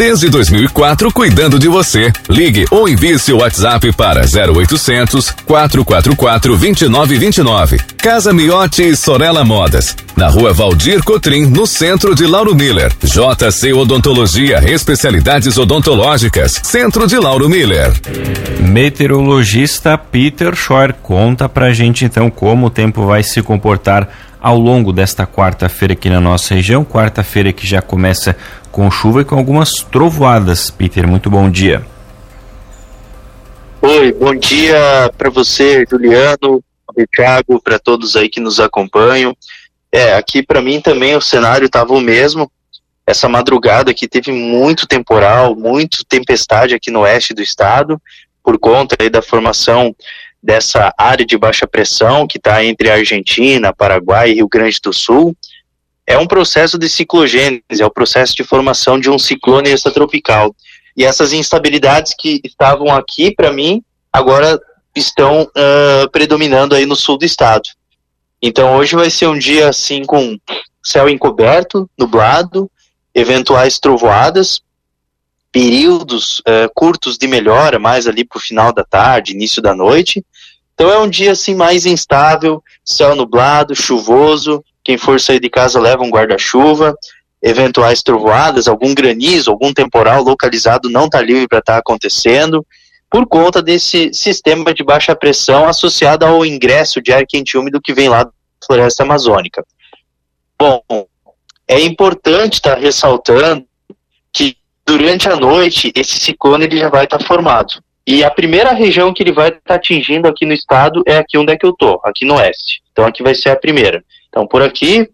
Desde 2004, cuidando de você. Ligue ou envie seu WhatsApp para 0800 444 2929. Casa Miotti e Sorella Modas. Na rua Valdir Cotrim, no centro de Lauro Miller. JC Odontologia, especialidades odontológicas. Centro de Lauro Miller. Meteorologista Peter Schor conta pra gente então como o tempo vai se comportar ao longo desta quarta-feira aqui na nossa região. Quarta-feira que já começa com chuva e com algumas trovoadas. Peter, muito bom dia. Oi, bom dia para você, Juliano, Thiago, para todos aí que nos acompanham. É, aqui para mim também o cenário estava o mesmo. Essa madrugada aqui teve muito temporal, muito tempestade aqui no oeste do estado, por conta aí da formação dessa área de baixa pressão que está entre Argentina, Paraguai e Rio Grande do Sul. É um processo de ciclogênese, é o processo de formação de um ciclone extratropical. E essas instabilidades que estavam aqui, para mim, agora estão uh, predominando aí no sul do estado. Então hoje vai ser um dia assim com céu encoberto, nublado, eventuais trovoadas, períodos uh, curtos de melhora, mais ali para o final da tarde, início da noite. Então é um dia assim mais instável, céu nublado, chuvoso. Quem for sair de casa leva um guarda-chuva. Eventuais trovoadas, algum granizo, algum temporal localizado não está livre para estar tá acontecendo, por conta desse sistema de baixa pressão associado ao ingresso de ar quente úmido que vem lá da floresta amazônica. Bom, é importante estar tá ressaltando durante a noite esse ciclone ele já vai estar tá formado. E a primeira região que ele vai estar tá atingindo aqui no estado é aqui onde é que eu tô, aqui no oeste. Então aqui vai ser a primeira. Então por aqui,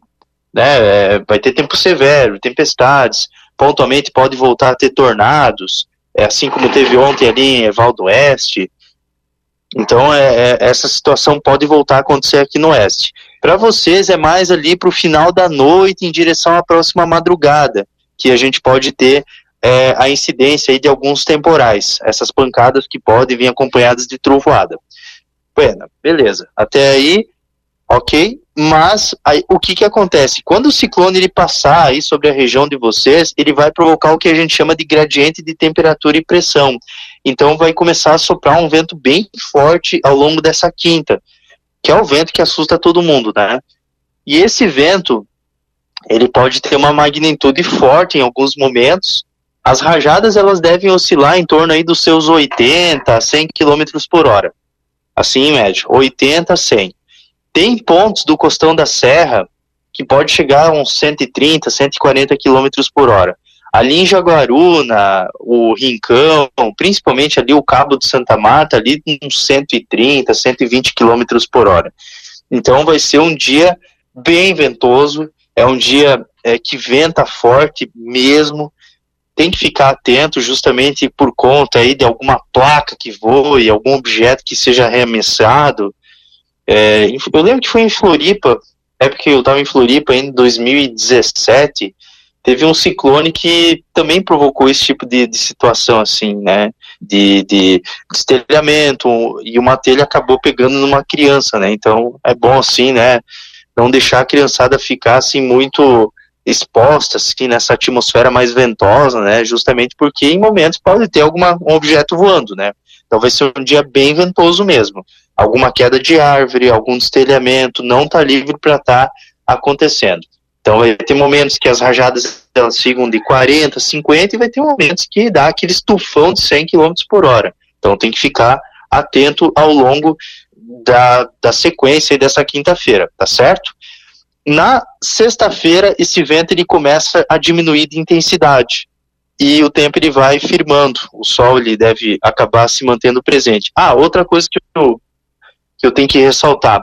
né, é, vai ter tempo severo, tempestades, pontualmente pode voltar a ter tornados, é, assim como teve ontem ali em Evaldo Oeste. Então é, é, essa situação pode voltar a acontecer aqui no oeste. Para vocês é mais ali para o final da noite em direção à próxima madrugada que a gente pode ter é, a incidência de alguns temporais, essas pancadas que podem vir acompanhadas de trovoada. Bueno, beleza. Até aí, ok. Mas aí, o que que acontece? Quando o ciclone ele passar aí sobre a região de vocês, ele vai provocar o que a gente chama de gradiente de temperatura e pressão. Então vai começar a soprar um vento bem forte ao longo dessa quinta, que é o vento que assusta todo mundo, né? E esse vento, ele pode ter uma magnitude forte em alguns momentos, as rajadas elas devem oscilar em torno aí dos seus 80 a 100 km por hora. Assim, em média, 80 a 100. Tem pontos do costão da serra que pode chegar a uns 130, 140 km por hora. Ali em Jaguaruna, o Rincão, principalmente ali o Cabo de Santa Marta, ali uns 130, 120 km por hora. Então vai ser um dia bem ventoso, é um dia é, que venta forte mesmo, tem que ficar atento justamente por conta aí de alguma placa que voe, algum objeto que seja arremessado. É, eu lembro que foi em Floripa, é porque eu estava em Floripa em 2017, teve um ciclone que também provocou esse tipo de, de situação assim, né, de, de destelhamento, e uma telha acabou pegando numa criança, né, então é bom assim, né, não deixar a criançada ficar assim muito expostas assim, nessa atmosfera mais ventosa, né? Justamente porque em momentos pode ter alguma, um objeto voando, né? Então vai ser um dia bem ventoso mesmo. Alguma queda de árvore, algum destelhamento, não está livre para estar tá acontecendo. Então vai ter momentos que as rajadas elas ficam de 40, 50 e vai ter momentos que dá aquele estufão de 100 km por hora. Então tem que ficar atento ao longo da, da sequência dessa quinta-feira, tá certo? Na sexta-feira, esse vento ele começa a diminuir de intensidade e o tempo ele vai firmando. O sol ele deve acabar se mantendo presente. Ah, outra coisa que eu, que eu tenho que ressaltar.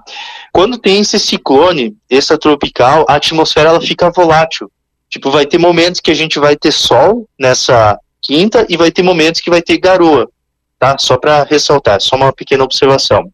Quando tem esse ciclone extratropical, a atmosfera ela fica volátil. Tipo, vai ter momentos que a gente vai ter sol nessa quinta e vai ter momentos que vai ter garoa, tá? Só para ressaltar, só uma pequena observação.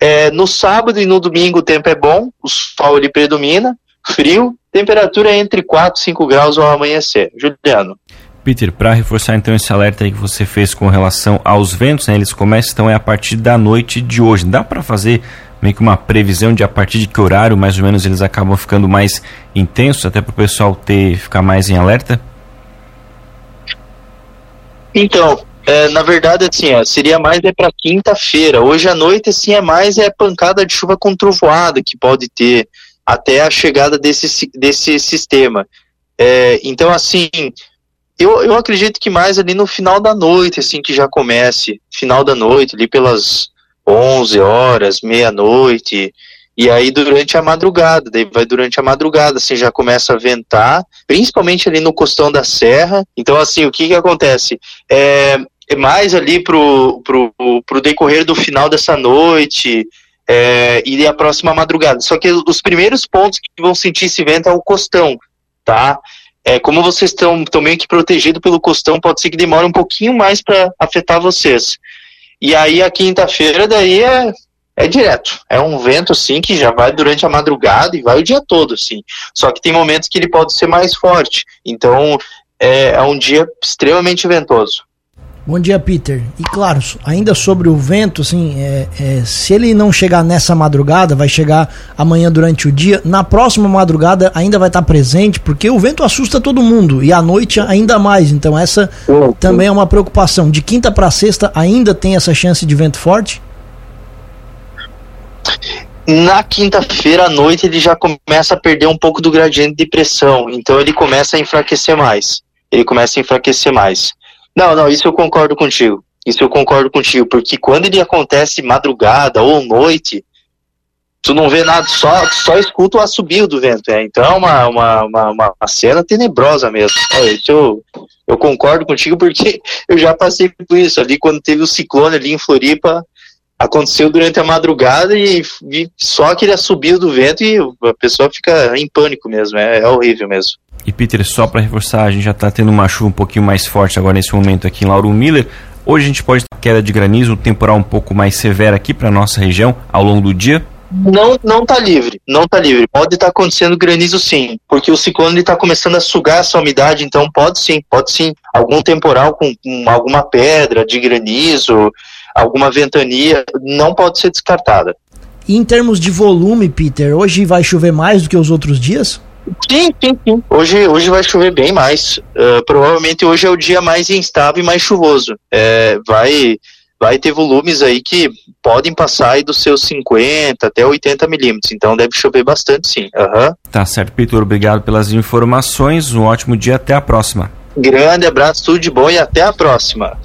É, no sábado e no domingo o tempo é bom, o sol ele predomina, frio, temperatura é entre 4 e 5 graus ao amanhecer. Juliano. Peter, para reforçar então esse alerta aí que você fez com relação aos ventos, né, eles começam então é a partir da noite de hoje. Dá para fazer meio que uma previsão de a partir de que horário mais ou menos eles acabam ficando mais intensos, até para o pessoal ter ficar mais em alerta? Então, é, na verdade, assim, ó, seria mais é para quinta-feira. Hoje à noite, assim, é mais é pancada de chuva com trovoada que pode ter até a chegada desse, desse sistema. É, então, assim, eu, eu acredito que mais ali no final da noite, assim, que já comece, final da noite, ali pelas 11 horas, meia-noite, e aí durante a madrugada, daí vai durante a madrugada, assim, já começa a ventar, principalmente ali no costão da serra. Então, assim, o que que acontece? É, é mais ali pro, pro, pro decorrer do final dessa noite, é, e a próxima madrugada. Só que os primeiros pontos que vão sentir esse vento é o costão, tá? É, como vocês estão meio que protegidos pelo costão, pode ser que demore um pouquinho mais para afetar vocês. E aí a quinta-feira daí é, é direto. É um vento assim que já vai durante a madrugada e vai o dia todo, assim. Só que tem momentos que ele pode ser mais forte. Então é, é um dia extremamente ventoso. Bom dia, Peter. E claro, ainda sobre o vento, assim, é, é, se ele não chegar nessa madrugada, vai chegar amanhã durante o dia. Na próxima madrugada ainda vai estar presente, porque o vento assusta todo mundo e à noite ainda mais. Então essa também é uma preocupação. De quinta para sexta ainda tem essa chance de vento forte? Na quinta-feira à noite ele já começa a perder um pouco do gradiente de pressão, então ele começa a enfraquecer mais. Ele começa a enfraquecer mais. Não, não, isso eu concordo contigo. Isso eu concordo contigo, porque quando ele acontece madrugada ou noite, tu não vê nada, só, só escuta o assobio do vento. É. Então é uma, uma, uma, uma cena tenebrosa mesmo. Isso eu, eu concordo contigo porque eu já passei por isso. Ali quando teve o ciclone ali em Floripa, aconteceu durante a madrugada e, e só aquele assobio do vento e a pessoa fica em pânico mesmo. É, é horrível mesmo. E Peter, só para reforçar, a gente já está tendo uma chuva um pouquinho mais forte agora nesse momento aqui em Lauro Miller. Hoje a gente pode ter queda de granizo, um temporal um pouco mais severo aqui para nossa região ao longo do dia? Não, não tá livre, não tá livre. Pode estar tá acontecendo granizo sim, porque o ciclone está começando a sugar essa umidade, então pode sim, pode sim. Algum temporal com, com alguma pedra de granizo, alguma ventania, não pode ser descartada. E em termos de volume, Peter, hoje vai chover mais do que os outros dias? Sim, sim, sim. Hoje, hoje vai chover bem mais. Uh, provavelmente hoje é o dia mais instável e mais chuvoso. É, vai, vai ter volumes aí que podem passar aí dos seus 50 até 80 milímetros. Então deve chover bastante, sim. Uhum. Tá certo, Peter. Obrigado pelas informações. Um ótimo dia. Até a próxima. Grande abraço, tudo de bom e até a próxima.